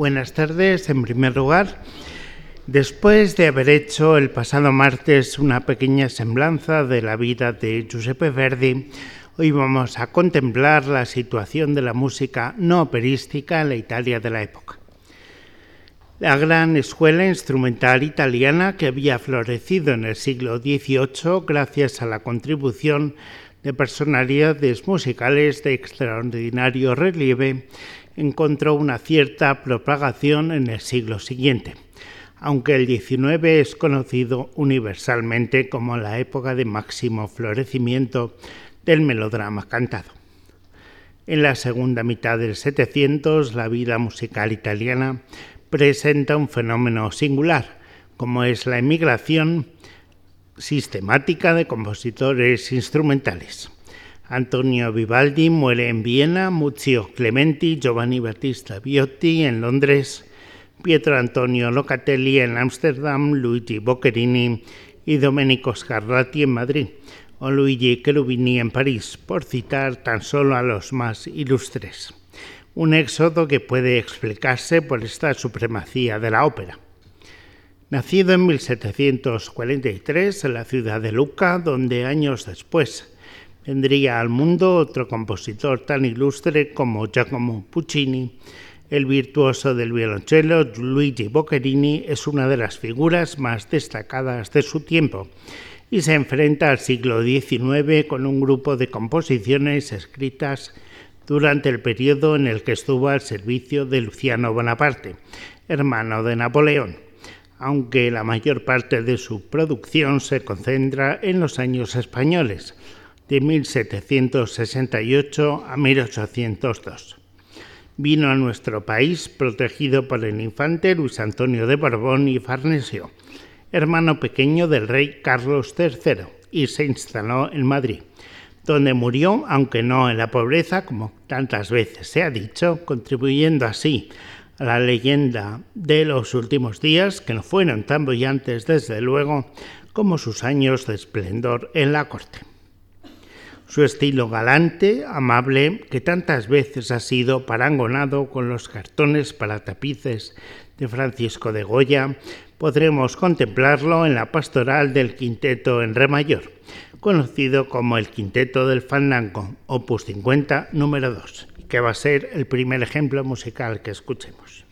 Buenas tardes, en primer lugar. Después de haber hecho el pasado martes una pequeña semblanza de la vida de Giuseppe Verdi, hoy vamos a contemplar la situación de la música no operística en la Italia de la época. La gran escuela instrumental italiana que había florecido en el siglo XVIII gracias a la contribución de personalidades musicales de extraordinario relieve encontró una cierta propagación en el siglo siguiente, aunque el XIX es conocido universalmente como la época de máximo florecimiento del melodrama cantado. En la segunda mitad del 700, la vida musical italiana presenta un fenómeno singular, como es la emigración sistemática de compositores instrumentales. Antonio Vivaldi muere en Viena, Muzio Clementi, Giovanni Battista Viotti en Londres, Pietro Antonio Locatelli en Ámsterdam, Luigi Boccherini y Domenico Scarlatti en Madrid, o Luigi Cherubini en París, por citar tan solo a los más ilustres. Un éxodo que puede explicarse por esta supremacía de la ópera. Nacido en 1743 en la ciudad de Lucca, donde años después vendría al mundo otro compositor tan ilustre como Giacomo Puccini, el virtuoso del violonchelo Luigi Boccherini es una de las figuras más destacadas de su tiempo y se enfrenta al siglo XIX con un grupo de composiciones escritas durante el periodo en el que estuvo al servicio de Luciano Bonaparte, hermano de Napoleón aunque la mayor parte de su producción se concentra en los años españoles, de 1768 a 1802. Vino a nuestro país protegido por el infante Luis Antonio de Borbón y Farnesio, hermano pequeño del rey Carlos III, y se instaló en Madrid, donde murió, aunque no en la pobreza, como tantas veces se ha dicho, contribuyendo así la leyenda de los últimos días, que no fueron tan brillantes desde luego como sus años de esplendor en la corte. Su estilo galante, amable, que tantas veces ha sido parangonado con los cartones para tapices de Francisco de Goya, podremos contemplarlo en la pastoral del quinteto en re mayor, conocido como el Quinteto del Fandango, opus 50, número 2 que va a ser el primer ejemplo musical que escuchemos.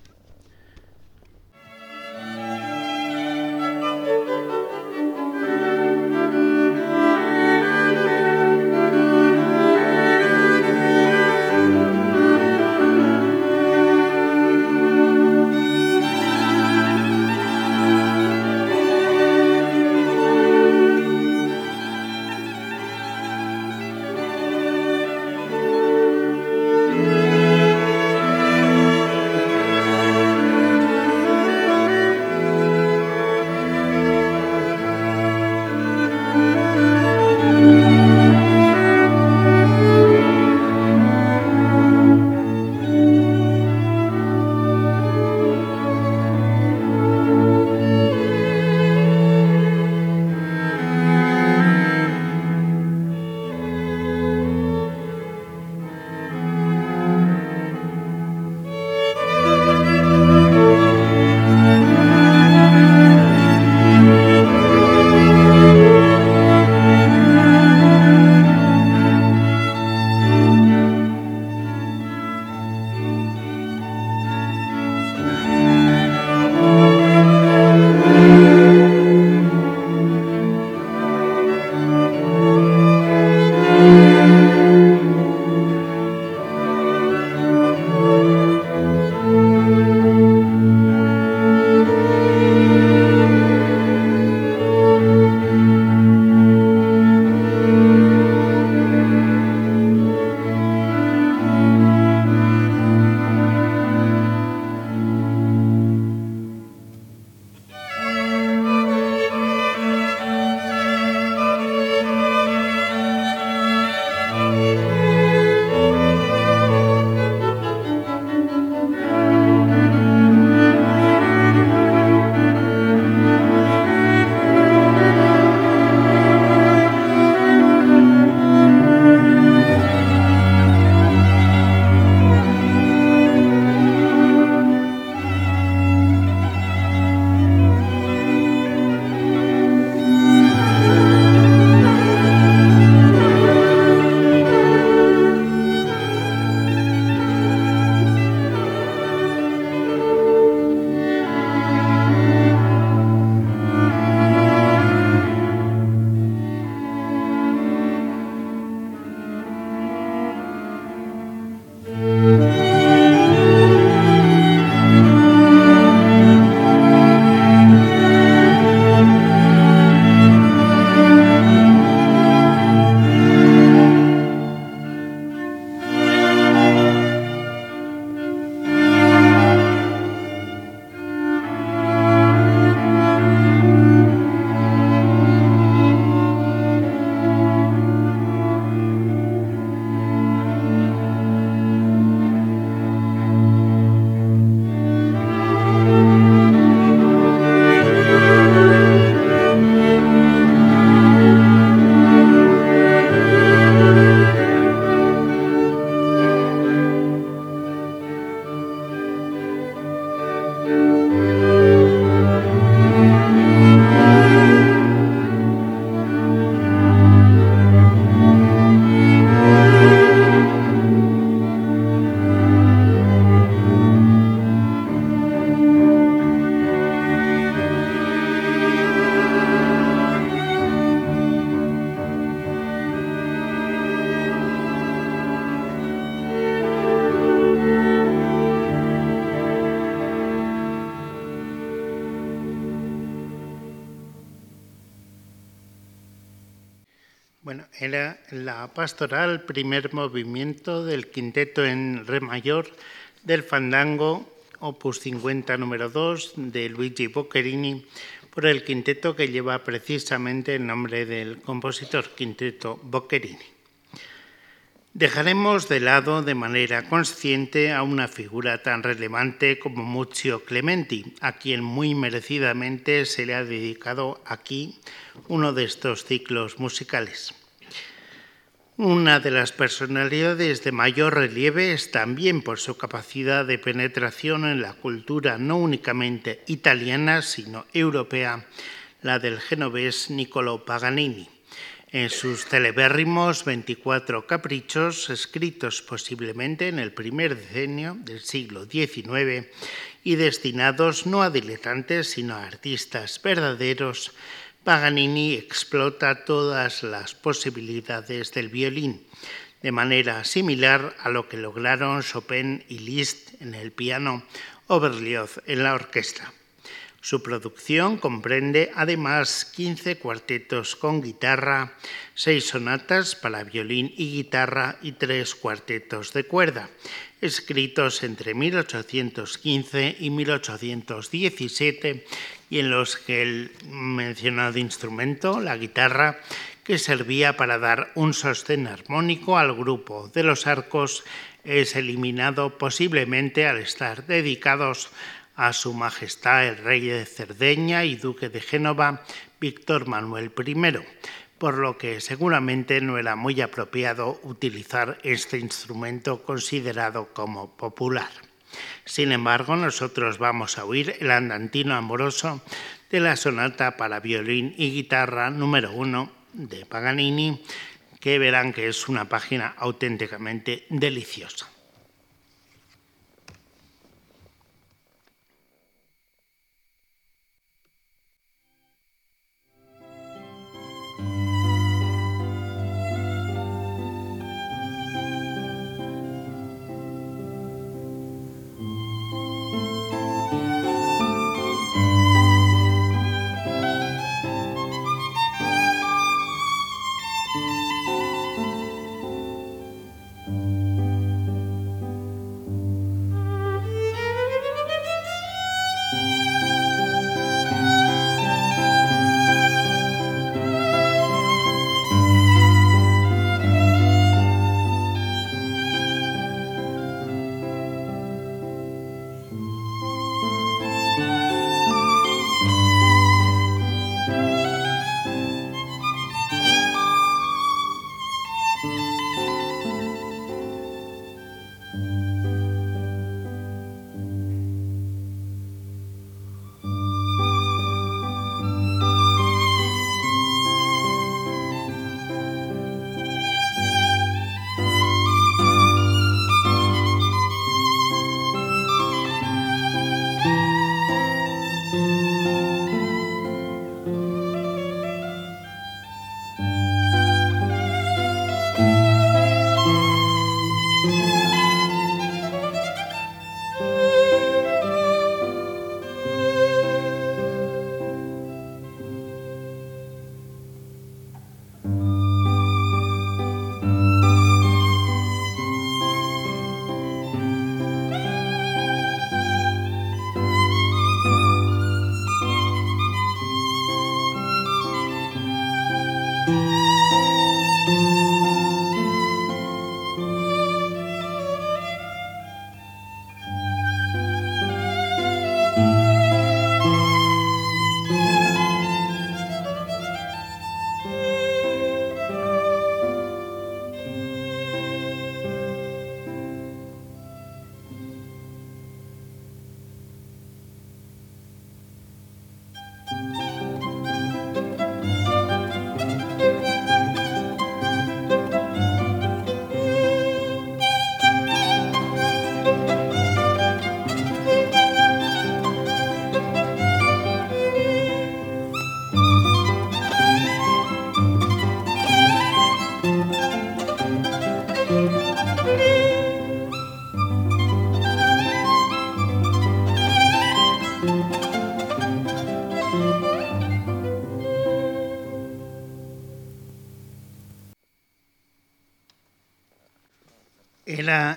Pastoral, primer movimiento del quinteto en re mayor del fandango, opus 50 número 2 de Luigi Boccherini, por el quinteto que lleva precisamente el nombre del compositor, Quinteto Boccherini. Dejaremos de lado de manera consciente a una figura tan relevante como Muzio Clementi, a quien muy merecidamente se le ha dedicado aquí uno de estos ciclos musicales. Una de las personalidades de mayor relieve es también por su capacidad de penetración en la cultura no únicamente italiana, sino europea, la del genovés Niccolo Paganini. En sus celebérrimos 24 caprichos, escritos posiblemente en el primer decenio del siglo XIX y destinados no a diletantes, sino a artistas verdaderos, Paganini explota todas las posibilidades del violín, de manera similar a lo que lograron Chopin y Liszt en el piano o Berlioz en la orquesta. Su producción comprende además 15 cuartetos con guitarra, seis sonatas para violín y guitarra y tres cuartetos de cuerda, escritos entre 1815 y 1817 y en los que el mencionado instrumento, la guitarra, que servía para dar un sostén armónico al grupo de los arcos, es eliminado posiblemente al estar dedicados a Su Majestad el Rey de Cerdeña y Duque de Génova, Víctor Manuel I, por lo que seguramente no era muy apropiado utilizar este instrumento considerado como popular. Sin embargo, nosotros vamos a oír el andantino amoroso de la sonata para violín y guitarra número uno de Paganini, que verán que es una página auténticamente deliciosa.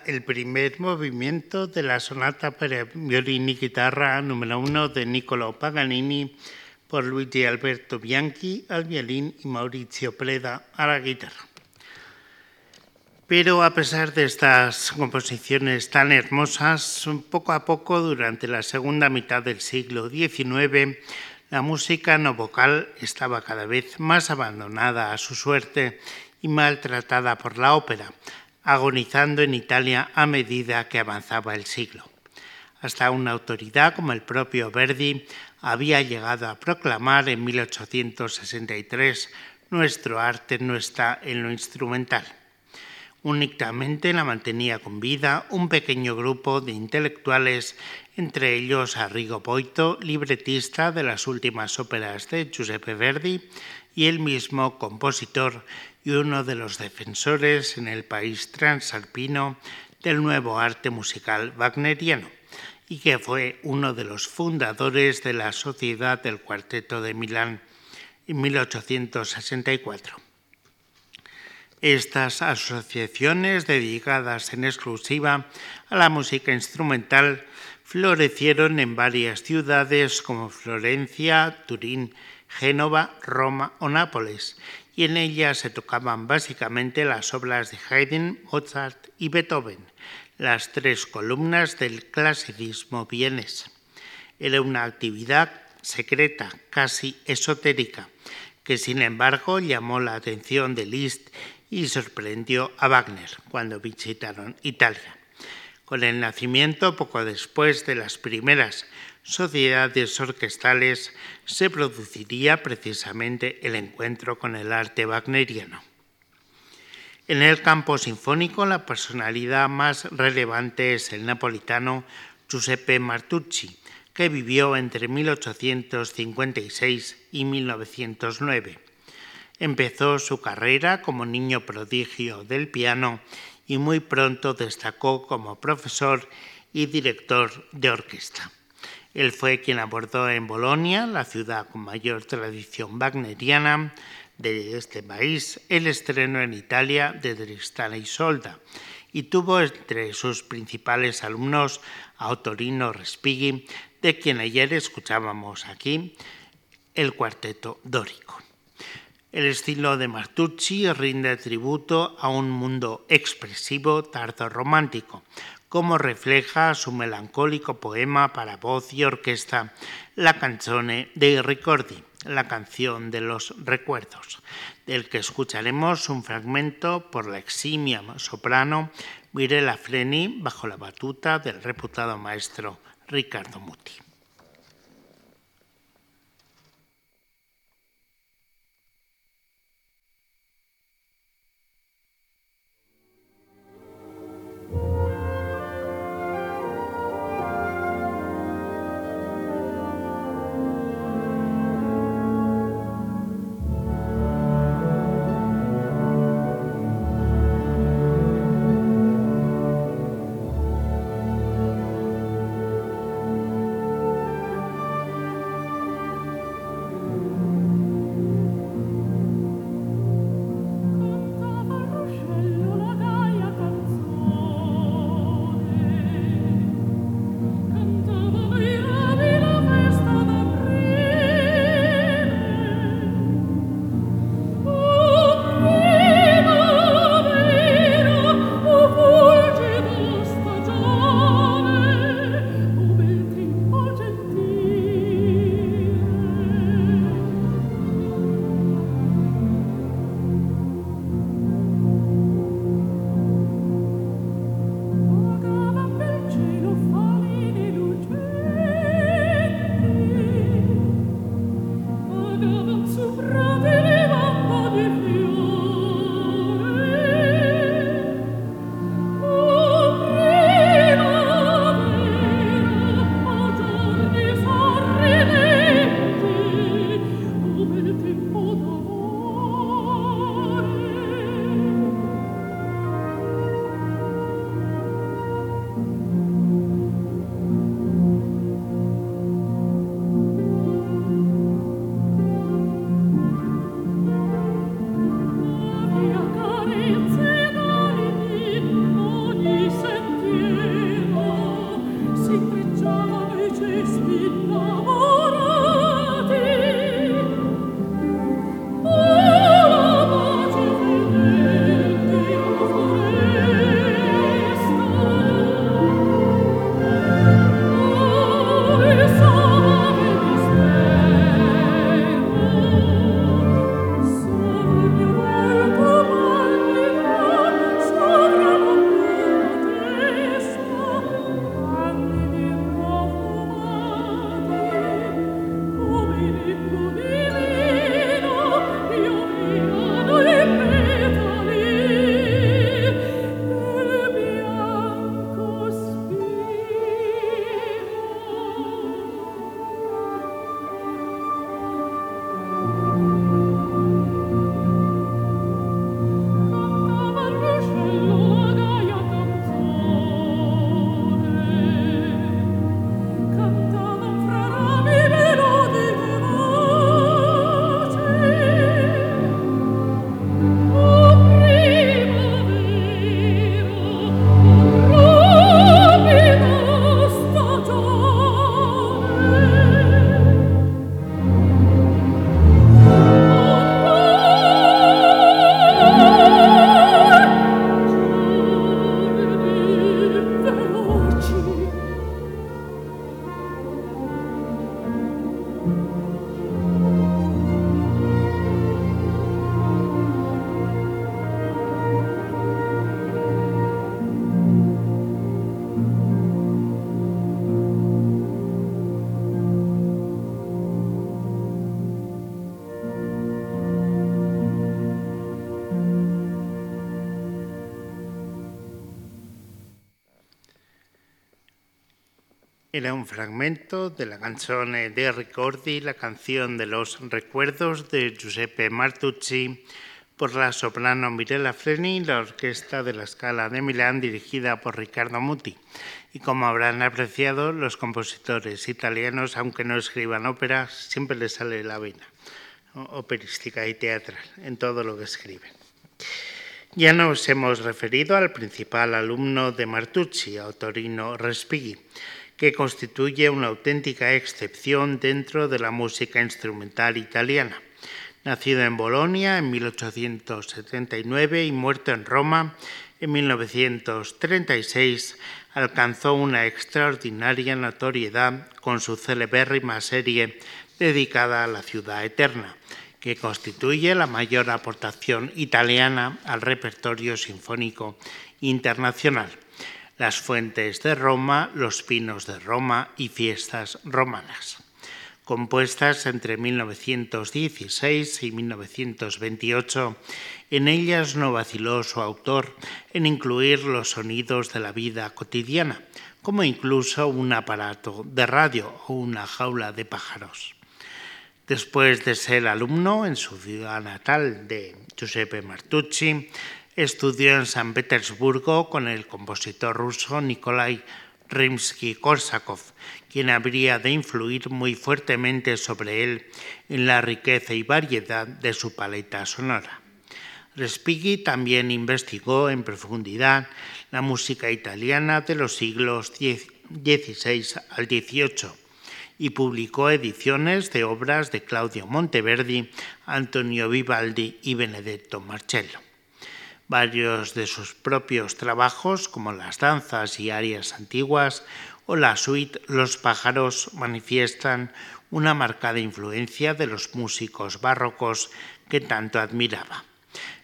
El primer movimiento de la sonata para violín y guitarra número uno de Niccolo Paganini por Luigi Alberto Bianchi al violín y Maurizio Preda a la guitarra. Pero a pesar de estas composiciones tan hermosas, poco a poco durante la segunda mitad del siglo XIX, la música no vocal estaba cada vez más abandonada a su suerte y maltratada por la ópera, agonizando en Italia a medida que avanzaba el siglo. Hasta una autoridad como el propio Verdi había llegado a proclamar en 1863 nuestro arte no está en lo instrumental. Únicamente la mantenía con vida un pequeño grupo de intelectuales, entre ellos Arrigo Boito, libretista de las últimas óperas de Giuseppe Verdi, y el mismo compositor y uno de los defensores en el país transalpino del nuevo arte musical wagneriano, y que fue uno de los fundadores de la Sociedad del Cuarteto de Milán en 1864. Estas asociaciones dedicadas en exclusiva a la música instrumental florecieron en varias ciudades como Florencia, Turín, Génova, Roma o Nápoles, y en ellas se tocaban básicamente las obras de Haydn, Mozart y Beethoven, las tres columnas del clasicismo vienes. Era una actividad secreta, casi esotérica, que sin embargo llamó la atención de Liszt y sorprendió a Wagner cuando visitaron Italia. Con el nacimiento, poco después de las primeras sociedades orquestales, se produciría precisamente el encuentro con el arte wagneriano. En el campo sinfónico, la personalidad más relevante es el napolitano Giuseppe Martucci, que vivió entre 1856 y 1909 Empezó su carrera como niño prodigio del piano y muy pronto destacó como profesor y director de orquesta. Él fue quien abordó en Bolonia, la ciudad con mayor tradición wagneriana de este país, el estreno en Italia de Tristana y Solda y tuvo entre sus principales alumnos a Ottorino Respighi, de quien ayer escuchábamos aquí el cuarteto dórico. El estilo de Martucci rinde tributo a un mundo expresivo tardo-romántico, como refleja su melancólico poema para voz y orquesta La canzone dei ricordi, la canción de los recuerdos, del que escucharemos un fragmento por la eximia soprano Mirella Freni bajo la batuta del reputado maestro Ricardo Muti. Era un fragmento de la canción de Ricordi, la canción de los recuerdos de Giuseppe Martucci, por la soprano Mirella Freni y la orquesta de la Scala de Milán dirigida por Riccardo Muti. Y como habrán apreciado, los compositores italianos, aunque no escriban óperas, siempre les sale la vena operística y teatral en todo lo que escriben. Ya nos hemos referido al principal alumno de Martucci, Autorino Respighi, que constituye una auténtica excepción dentro de la música instrumental italiana. Nacido en Bolonia en 1879 y muerto en Roma en 1936, alcanzó una extraordinaria notoriedad con su celebérrima serie dedicada a la ciudad eterna, que constituye la mayor aportación italiana al repertorio sinfónico internacional las fuentes de Roma, los pinos de Roma y fiestas romanas. Compuestas entre 1916 y 1928, en ellas no vaciló su autor en incluir los sonidos de la vida cotidiana, como incluso un aparato de radio o una jaula de pájaros. Después de ser alumno en su ciudad natal de Giuseppe Martucci, Estudió en San Petersburgo con el compositor ruso Nikolai Rimsky-Korsakov, quien habría de influir muy fuertemente sobre él en la riqueza y variedad de su paleta sonora. Respighi también investigó en profundidad la música italiana de los siglos XVI al XVIII y publicó ediciones de obras de Claudio Monteverdi, Antonio Vivaldi y Benedetto Marcello. Varios de sus propios trabajos, como las danzas y arias antiguas o la suite Los pájaros, manifiestan una marcada influencia de los músicos barrocos que tanto admiraba.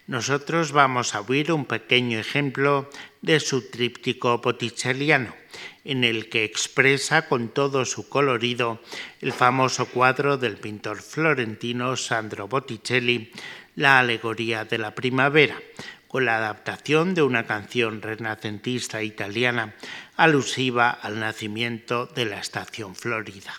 Nosotros vamos a oír un pequeño ejemplo de su tríptico botticelliano, en el que expresa con todo su colorido el famoso cuadro del pintor florentino Sandro Botticelli, La alegoría de la primavera, con la adaptación de una canción renacentista italiana alusiva al nacimiento de la estación florida.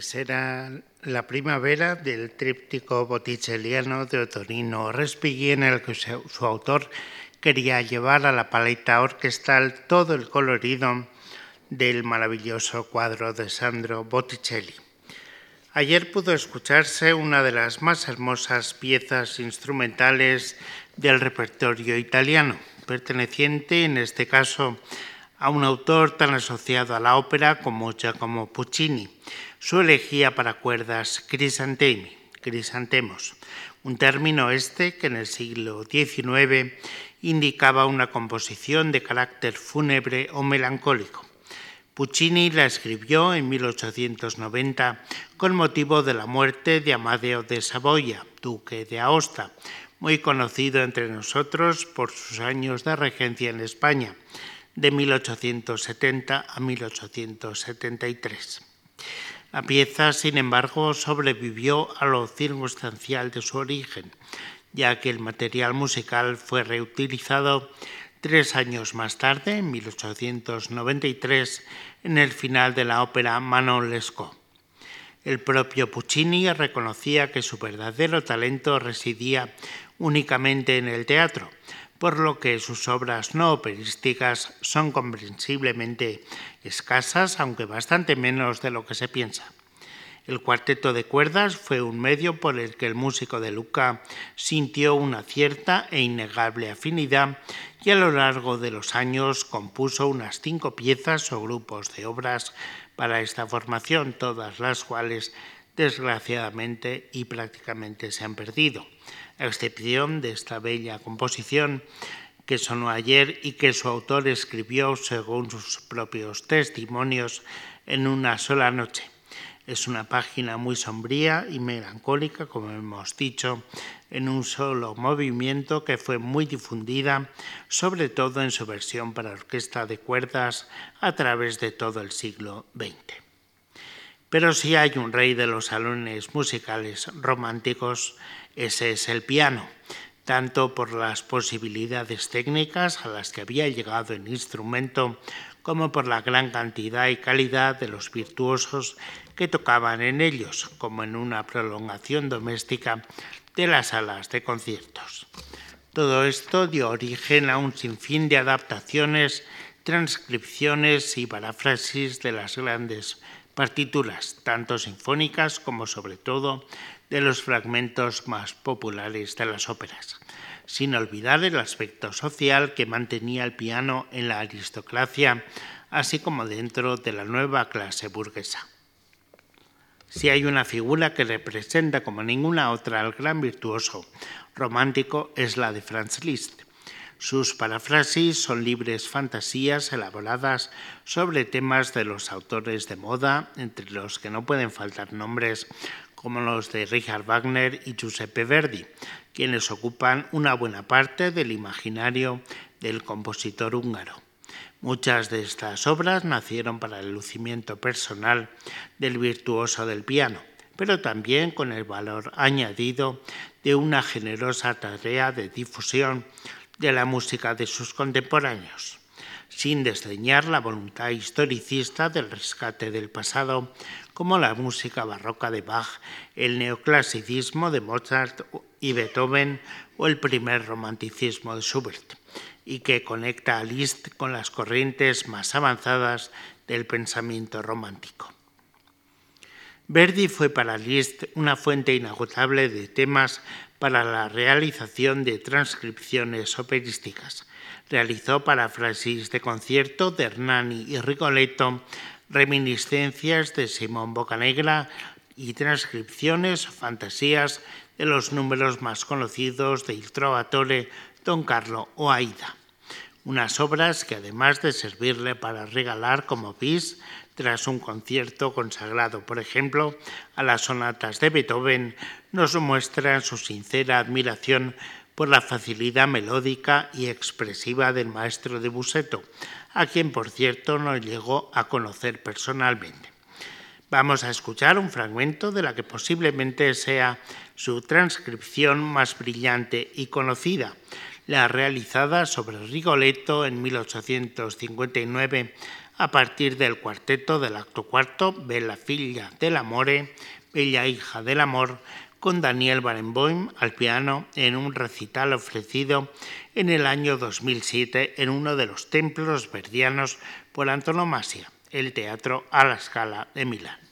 Pues era la primavera del tríptico botticelliano de Otorino Respighi en el que su autor quería llevar a la paleta orquestal todo el colorido del maravilloso cuadro de Sandro Botticelli. Ayer pudo escucharse una de las más hermosas piezas instrumentales del repertorio italiano, perteneciente en este caso a un autor tan asociado a la ópera como Giacomo Puccini su elegía para cuerdas crisantemi, crisantemos, un término este que en el siglo XIX indicaba una composición de carácter fúnebre o melancólico. Puccini la escribió en 1890 con motivo de la muerte de Amadeo de Saboya, duque de Aosta, muy conocido entre nosotros por sus años de regencia en España, de 1870 a 1873. La pieza, sin embargo, sobrevivió a lo circunstancial de su origen, ya que el material musical fue reutilizado tres años más tarde, en 1893, en el final de la ópera Manon Lescaut. El propio Puccini reconocía que su verdadero talento residía únicamente en el teatro, por lo que sus obras no operísticas son comprensiblemente escasas, aunque bastante menos de lo que se piensa. El cuarteto de cuerdas fue un medio por el que el músico de Luca sintió una cierta e innegable afinidad y a lo largo de los años compuso unas cinco piezas o grupos de obras para esta formación, todas las cuales desgraciadamente y prácticamente se han perdido a excepción de esta bella composición que sonó ayer y que su autor escribió, según sus propios testimonios, en una sola noche. Es una página muy sombría y melancólica, como hemos dicho, en un solo movimiento que fue muy difundida, sobre todo en su versión para orquesta de cuerdas a través de todo el siglo XX. Pero si hay un rey de los salones musicales románticos, ese es el piano, tanto por las posibilidades técnicas a las que había llegado el instrumento, como por la gran cantidad y calidad de los virtuosos que tocaban en ellos, como en una prolongación doméstica de las salas de conciertos. Todo esto dio origen a un sinfín de adaptaciones, transcripciones y paráfrasis de las grandes partituras, tanto sinfónicas como sobre todo de los fragmentos más populares de las óperas, sin olvidar el aspecto social que mantenía el piano en la aristocracia, así como dentro de la nueva clase burguesa. Si hay una figura que representa como ninguna otra al gran virtuoso romántico es la de Franz Liszt. Sus parafrasis son libres fantasías elaboradas sobre temas de los autores de moda, entre los que no pueden faltar nombres como los de Richard Wagner y Giuseppe Verdi, quienes ocupan una buena parte del imaginario del compositor húngaro. Muchas de estas obras nacieron para el lucimiento personal del virtuoso del piano, pero también con el valor añadido de una generosa tarea de difusión de la música de sus contemporáneos sin desdeñar la voluntad historicista del rescate del pasado, como la música barroca de Bach, el neoclasicismo de Mozart y Beethoven o el primer romanticismo de Schubert, y que conecta a Liszt con las corrientes más avanzadas del pensamiento romántico. Verdi fue para Liszt una fuente inagotable de temas para la realización de transcripciones operísticas, realizó paráfrasis de concierto de Hernani y Rigoletto, reminiscencias de Simón Bocanegra y transcripciones o fantasías de los números más conocidos de Il Trovatore, Don Carlo o Aida. unas obras que además de servirle para regalar como bis tras un concierto consagrado, por ejemplo, a las sonatas de Beethoven, nos muestran su sincera admiración por la facilidad melódica y expresiva del maestro de Buseto, a quien por cierto no llegó a conocer personalmente. Vamos a escuchar un fragmento de la que posiblemente sea su transcripción más brillante y conocida, la realizada sobre Rigoletto en 1859 a partir del cuarteto del acto cuarto, Bella figlia del amore, Bella hija del amor, con Daniel Barenboim al piano en un recital ofrecido en el año 2007 en uno de los templos verdianos por antonomasia, el Teatro a la Scala de Milán.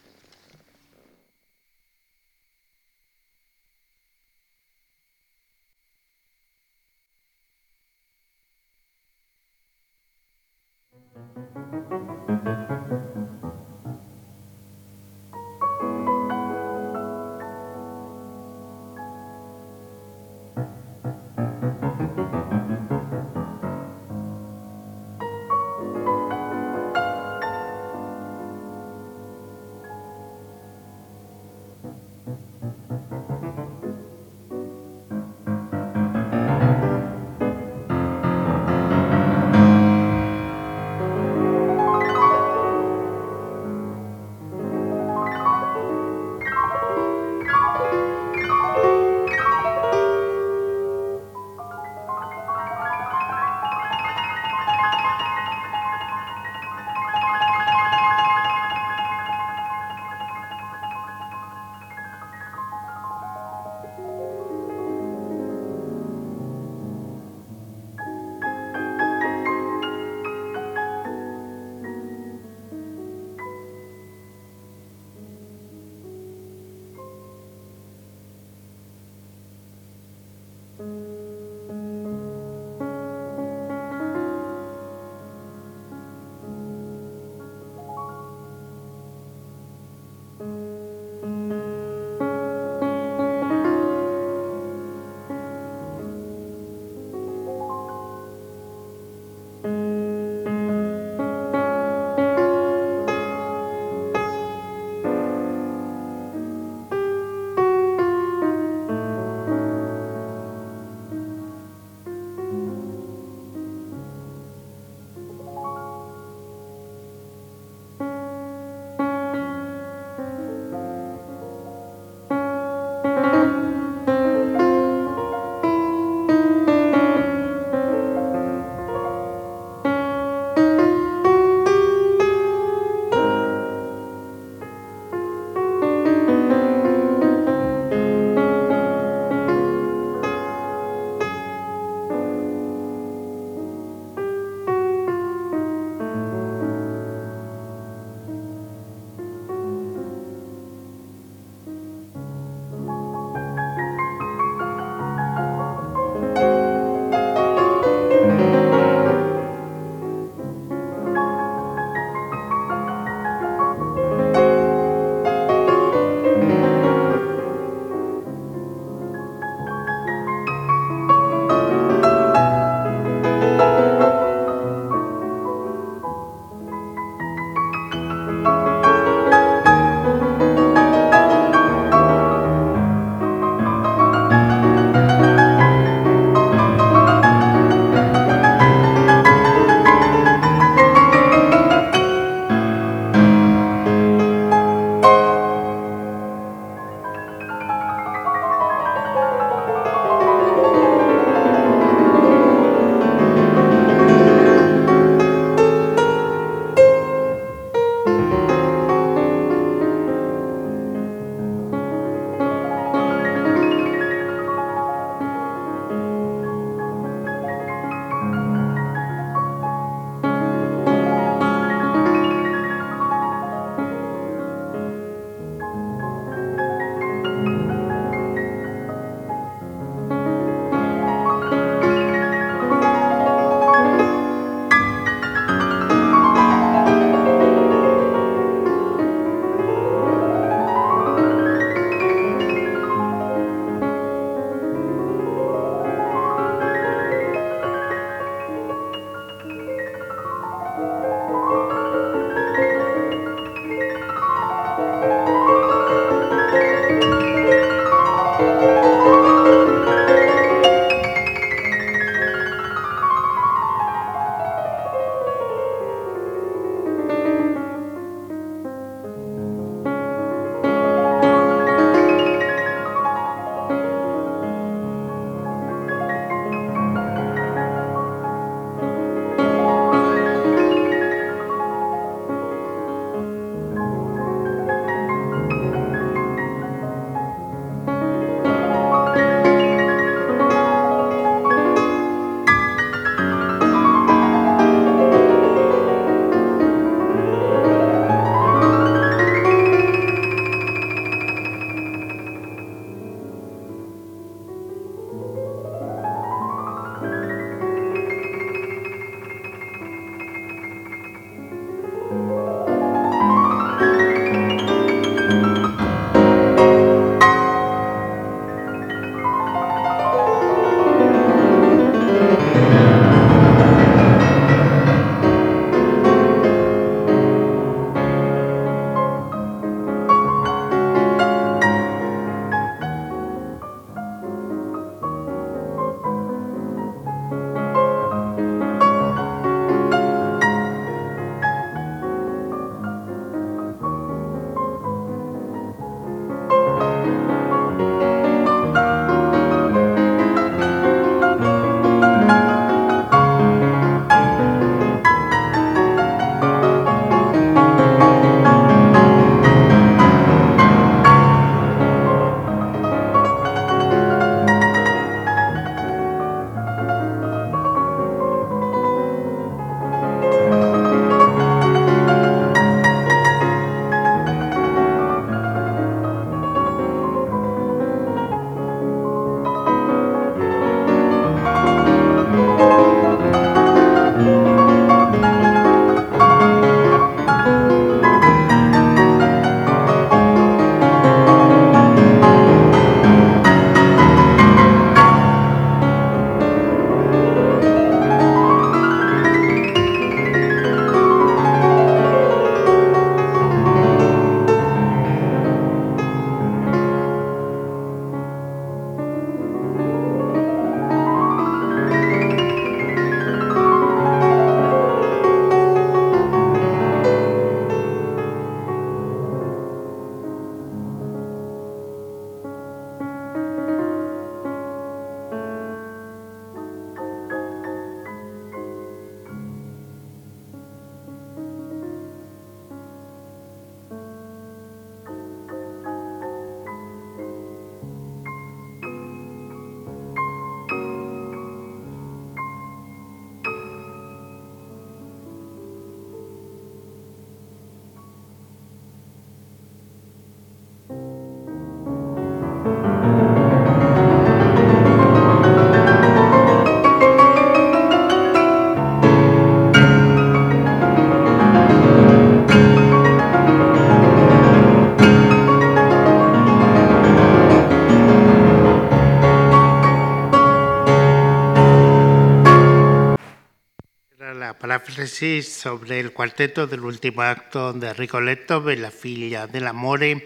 Catarsis sobre el cuarteto del último acto de Rigoletto, Bella figlia dell'amore,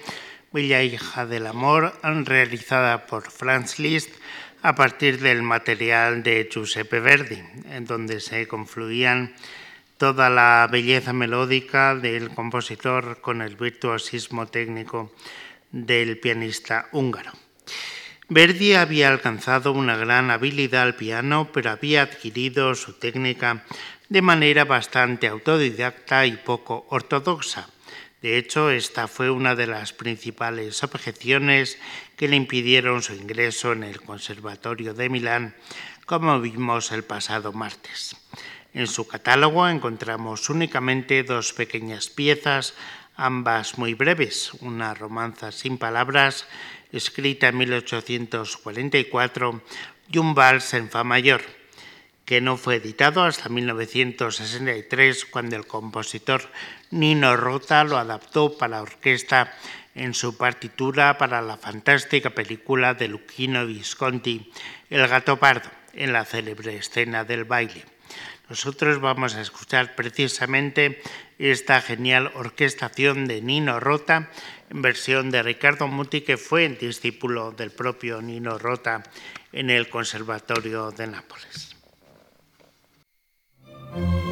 Bella hija del amor, realizada por Franz Liszt a partir del material de Giuseppe Verdi, en donde se confluían toda la belleza melódica del compositor con el virtuosismo técnico del pianista húngaro. Verdi había alcanzado una gran habilidad al piano, pero había adquirido su técnica de manera bastante autodidacta y poco ortodoxa. De hecho, esta fue una de las principales objeciones que le impidieron su ingreso en el Conservatorio de Milán, como vimos el pasado martes. En su catálogo encontramos únicamente dos pequeñas piezas, ambas muy breves, una romanza sin palabras escrita en 1844, y un vals en fa mayor, que no fue editado hasta 1963, cuando el compositor Nino Rota lo adaptó para orquesta en su partitura para la fantástica película de Luchino Visconti, El gato pardo, en la célebre escena del baile. Nosotros vamos a escuchar precisamente esta genial orquestación de Nino Rota en versión de Ricardo Muti, que fue discípulo del propio Nino Rota en el Conservatorio de Nápoles. Thank you.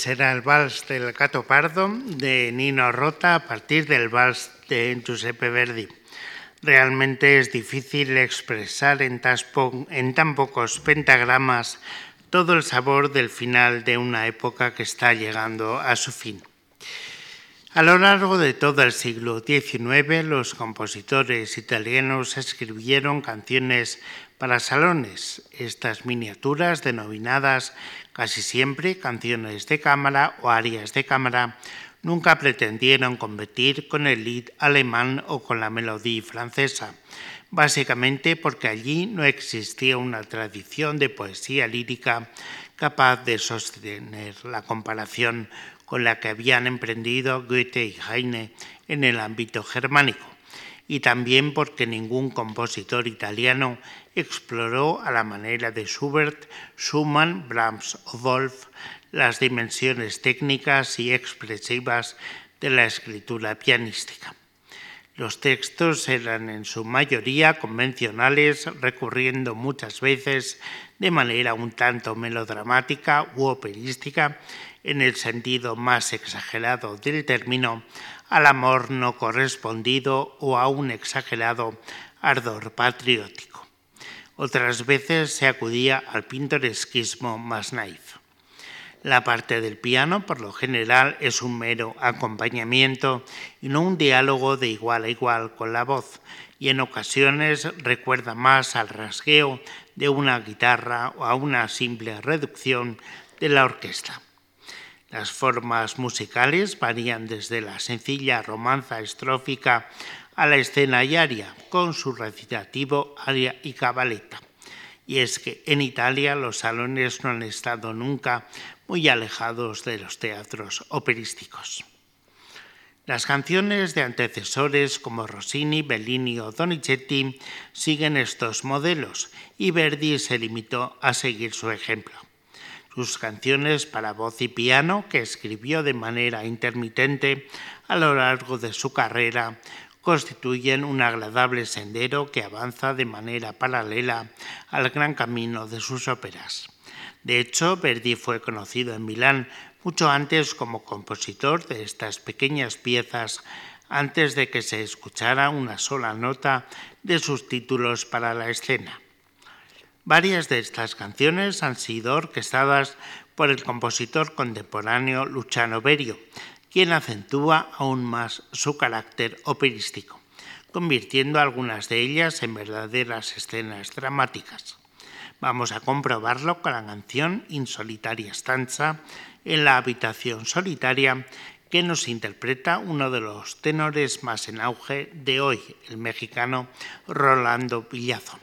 Será el vals del gato pardo de Nino Rota a partir del vals de Giuseppe Verdi. Realmente es difícil expresar en, en tan pocos pentagramas todo el sabor del final de una época que está llegando a su fin. A lo largo de todo el siglo XIX, los compositores italianos escribieron canciones para salones. Estas miniaturas, denominadas Casi siempre canciones de cámara o arias de cámara nunca pretendieron competir con el lead alemán o con la melodía francesa, básicamente porque allí no existía una tradición de poesía lírica capaz de sostener la comparación con la que habían emprendido Goethe y Heine en el ámbito germánico, y también porque ningún compositor italiano exploró a la manera de Schubert, Schumann, Brahms o Wolf las dimensiones técnicas y expresivas de la escritura pianística. Los textos eran en su mayoría convencionales, recurriendo muchas veces de manera un tanto melodramática u operística, en el sentido más exagerado del término, al amor no correspondido o a un exagerado ardor patriótico. Otras veces se acudía al pintoresquismo más naif. La parte del piano, por lo general, es un mero acompañamiento y no un diálogo de igual a igual con la voz, y en ocasiones recuerda más al rasgueo de una guitarra o a una simple reducción de la orquesta. Las formas musicales varían desde la sencilla romanza estrófica a la escena y aria, con su recitativo, aria y cabaleta. Y es que en Italia los salones no han estado nunca muy alejados de los teatros operísticos. Las canciones de antecesores como Rossini, Bellini o Donizetti siguen estos modelos y Verdi se limitó a seguir su ejemplo. Sus canciones para voz y piano, que escribió de manera intermitente a lo largo de su carrera, constituyen un agradable sendero que avanza de manera paralela al gran camino de sus óperas. De hecho, Verdi fue conocido en Milán mucho antes como compositor de estas pequeñas piezas, antes de que se escuchara una sola nota de sus títulos para la escena. Varias de estas canciones han sido orquestadas por el compositor contemporáneo Luciano Berio, quien acentúa aún más su carácter operístico, convirtiendo algunas de ellas en verdaderas escenas dramáticas. Vamos a comprobarlo con la canción Insolitaria Stanza en la habitación solitaria que nos interpreta uno de los tenores más en auge de hoy, el mexicano Rolando Villazón.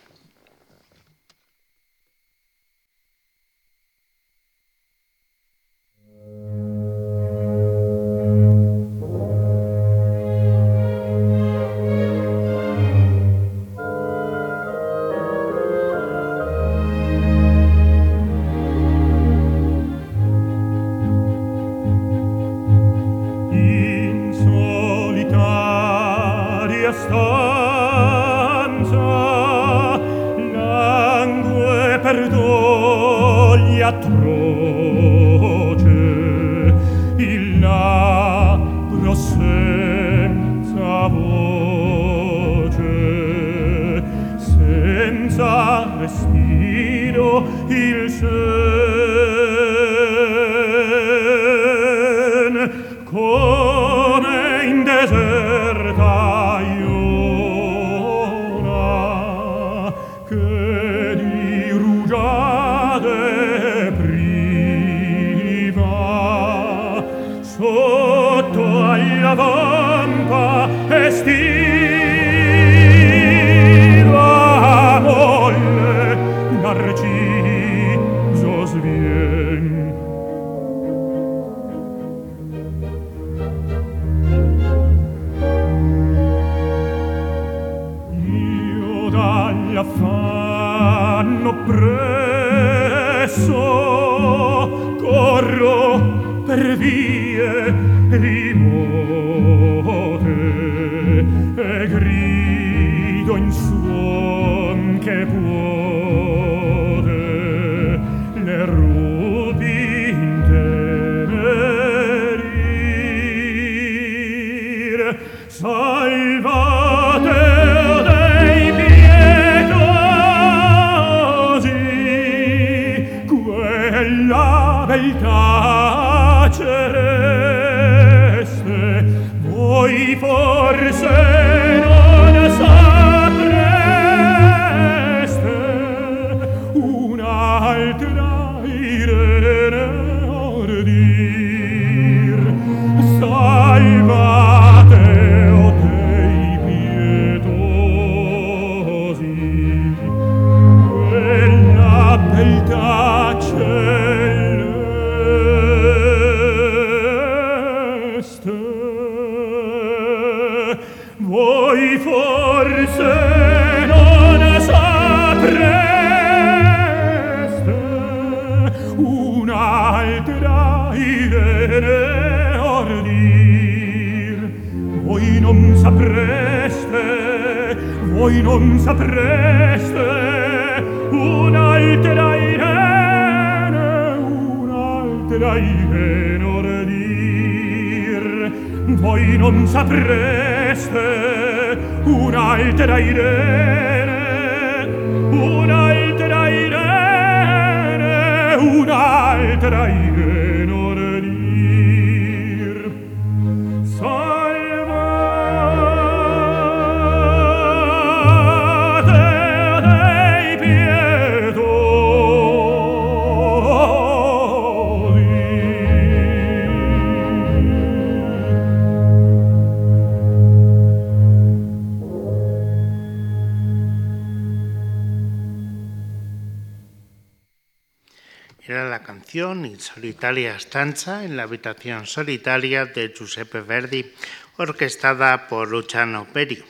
Stanza en la habitación solitaria de Giuseppe Verdi, orquestada por Luciano Perio,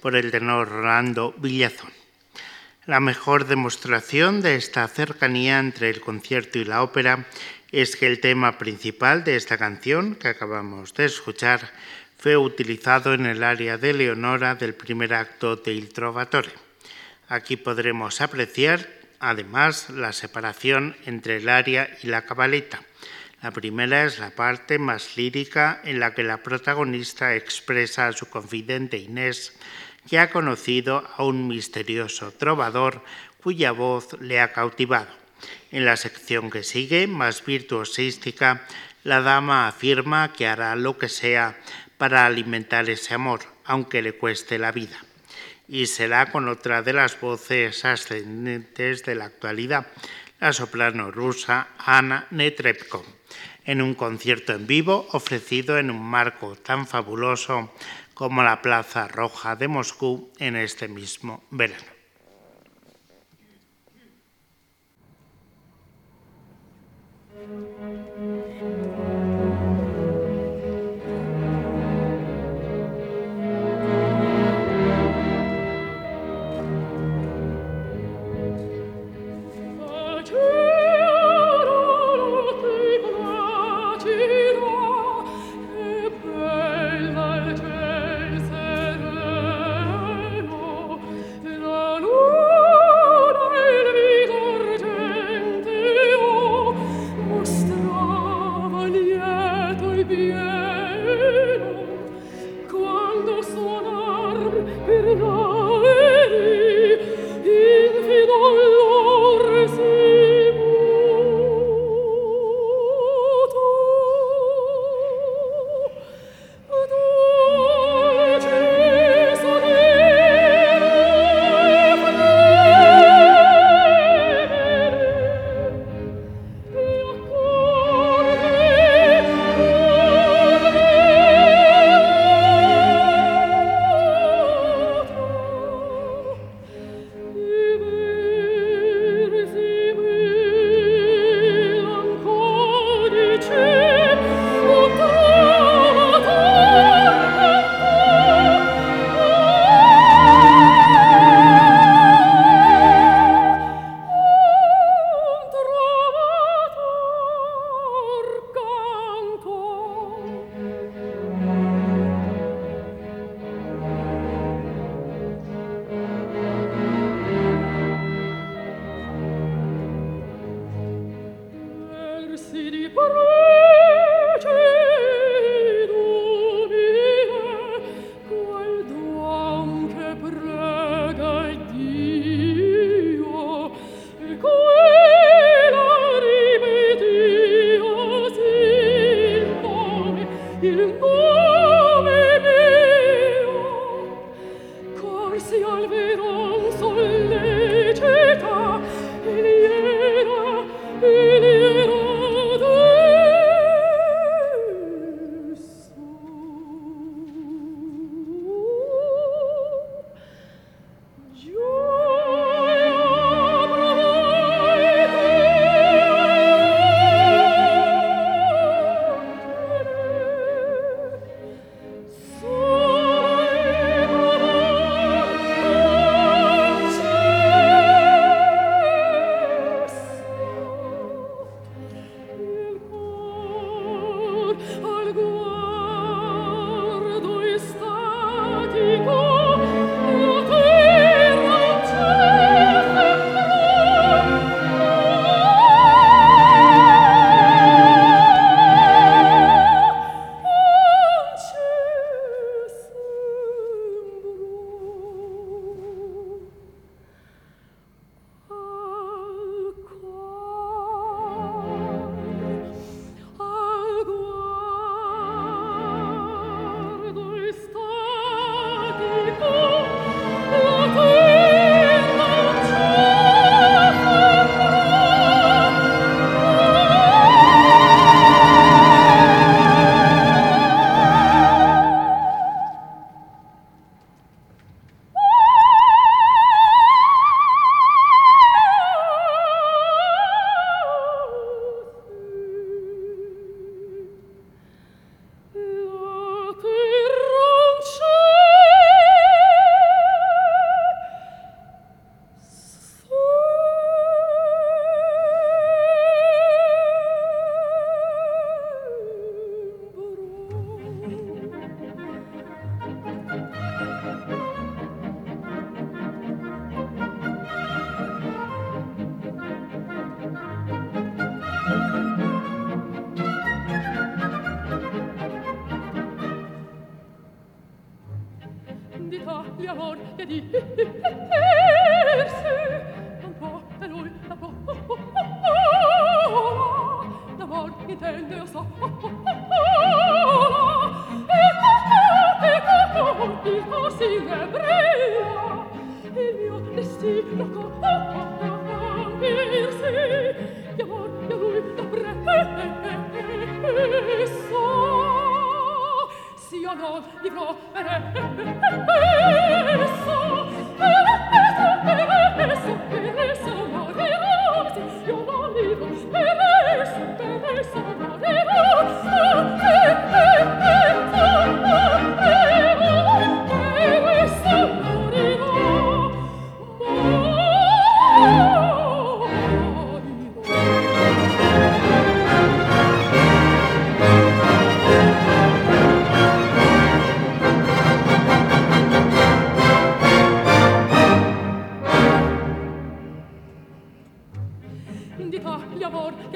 por el tenor Rolando Villazón. La mejor demostración de esta cercanía entre el concierto y la ópera es que el tema principal de esta canción que acabamos de escuchar fue utilizado en el área de Leonora del primer acto de Il Trovatore. Aquí podremos apreciar además la separación entre el aria y la cabaleta. La primera es la parte más lírica en la que la protagonista expresa a su confidente Inés que ha conocido a un misterioso trovador cuya voz le ha cautivado. En la sección que sigue, más virtuosística, la dama afirma que hará lo que sea para alimentar ese amor, aunque le cueste la vida y será con otra de las voces ascendentes de la actualidad, la soprano rusa Anna Netrebko, en un concierto en vivo ofrecido en un marco tan fabuloso como la Plaza Roja de Moscú en este mismo verano.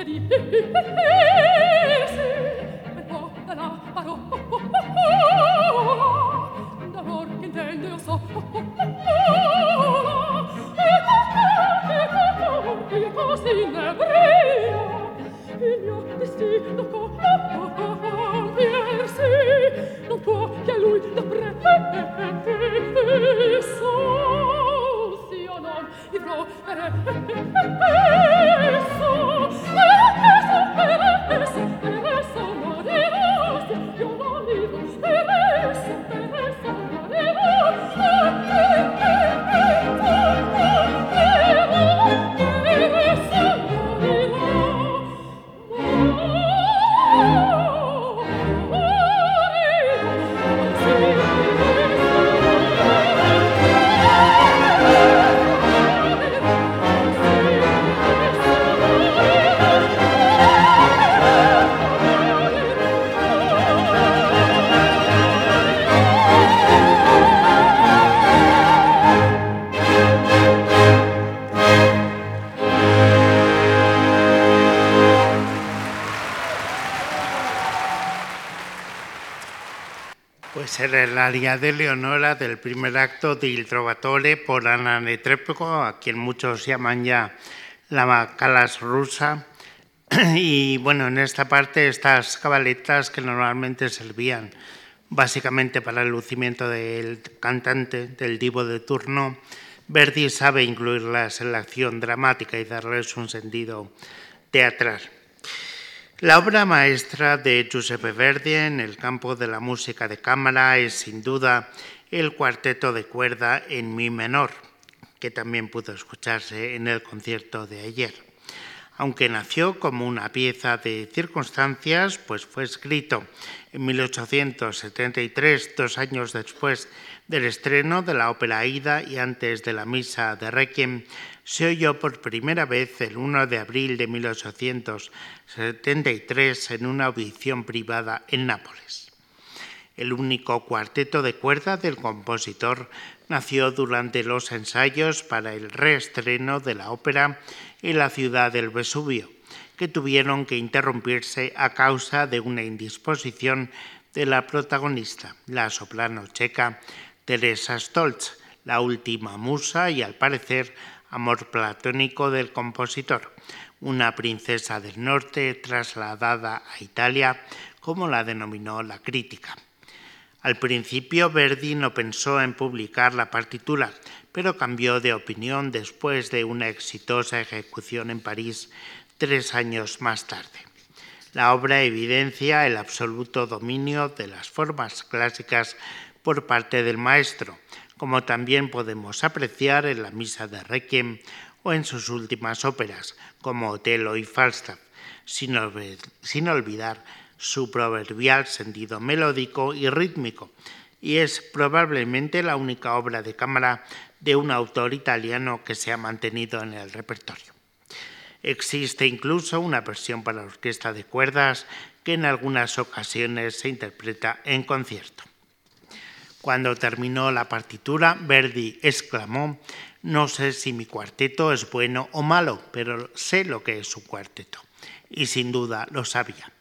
Daddy. aria de Leonora del primer acto de Il Trovatore por Ana Netrebko, a quien muchos llaman ya la Calas rusa. Y bueno, en esta parte estas cabaletas que normalmente servían básicamente para el lucimiento del cantante, del divo de turno, Verdi sabe incluirlas en la acción dramática y darles un sentido teatral. La obra maestra de Giuseppe Verdi en el campo de la música de cámara es sin duda el cuarteto de cuerda en mi menor, que también pudo escucharse en el concierto de ayer. Aunque nació como una pieza de circunstancias, pues fue escrito en 1873, dos años después del estreno de la ópera Aida y antes de la misa de Requiem, se oyó por primera vez el 1 de abril de 1873 en una audición privada en Nápoles. El único cuarteto de cuerda del compositor nació durante los ensayos para el reestreno de la ópera en la ciudad del Vesubio, que tuvieron que interrumpirse a causa de una indisposición de la protagonista, la soprano checa Teresa Stolz, la última musa y al parecer amor platónico del compositor, una princesa del norte trasladada a Italia, como la denominó la crítica. Al principio Verdi no pensó en publicar la partitura, pero cambió de opinión después de una exitosa ejecución en París tres años más tarde. La obra evidencia el absoluto dominio de las formas clásicas por parte del maestro, como también podemos apreciar en la Misa de Requiem o en sus últimas óperas, como Otelo y Falstaff, sin, olvidar su proverbial sentido melódico y rítmico, y es probablemente la única obra de cámara de un autor italiano que se ha mantenido en el repertorio. Existe incluso una versión para orquesta de cuerdas que en algunas ocasiones se interpreta en concierto. Cuando terminó la partitura, Verdi exclamó, no sé si mi cuarteto es bueno o malo, pero sé lo que es un cuarteto. Y sin duda lo sabía,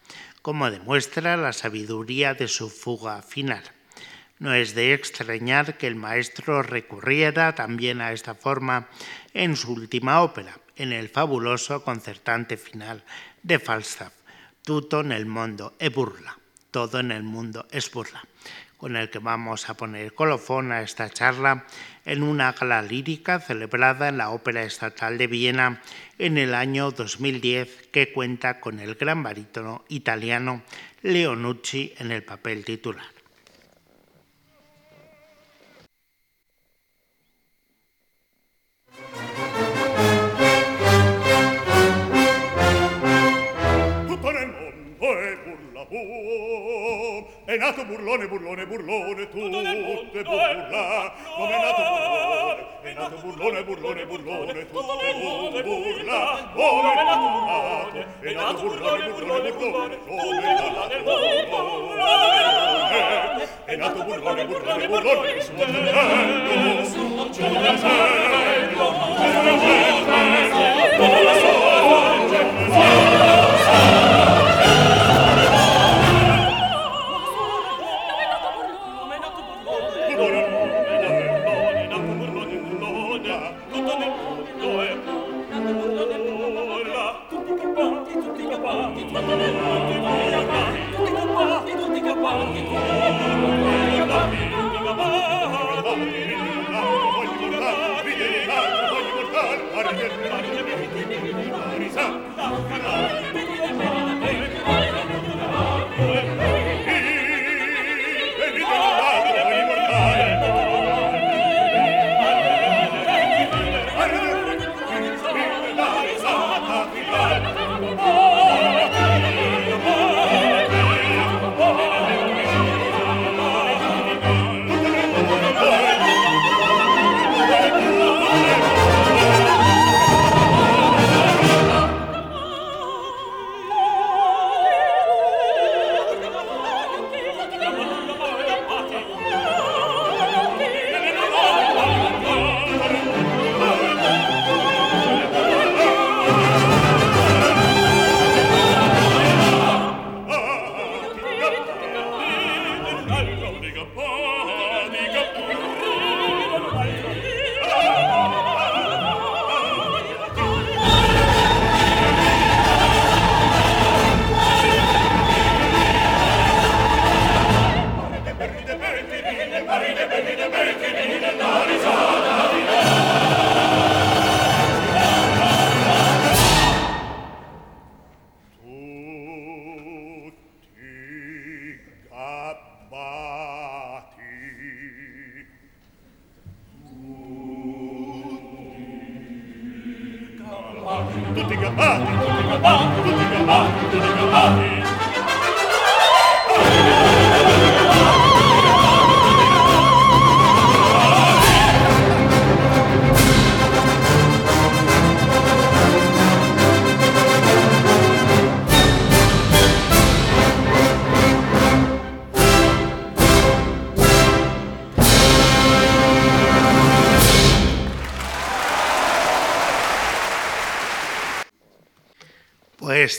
como demuestra la sabiduría de su fuga final. No es de extrañar que el maestro recurriera también a esta forma en su última ópera, en el fabuloso concertante final de Falstaff, Tutto nel mondo e burla, todo en el mundo es burla, con el que vamos a poner colofón a esta charla en una gala lírica celebrada en la Ópera Estatal de Viena en el año 2010 que cuenta con el gran barítono italiano Leonucci en el papel titular. sei nato burlone, burlone, burlone, tu te burla. Come è nato burlone, è nato burlone, burlone, burlone, tu te burla. Come è nato burlone, è nato burlone, burlone, burlone, tu te burla del burlone. È nato burlone, burlone, burlone, tu te bello, su te bello, su te bello, su te bello, su te bello, Marisa, la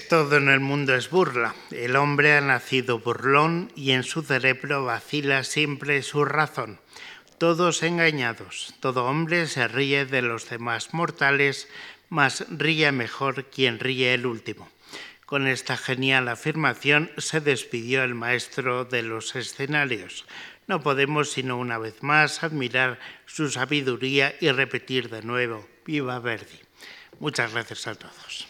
todo en el mundo es burla. El hombre ha nacido burlón y en su cerebro vacila siempre su razón. Todos engañados, todo hombre se ríe de los demás mortales, mas ríe mejor quien ríe el último. Con esta genial afirmación se despidió el maestro de los escenarios. No podemos sino una vez más admirar su sabiduría y repetir de nuevo, viva Verdi. Muchas gracias a todos.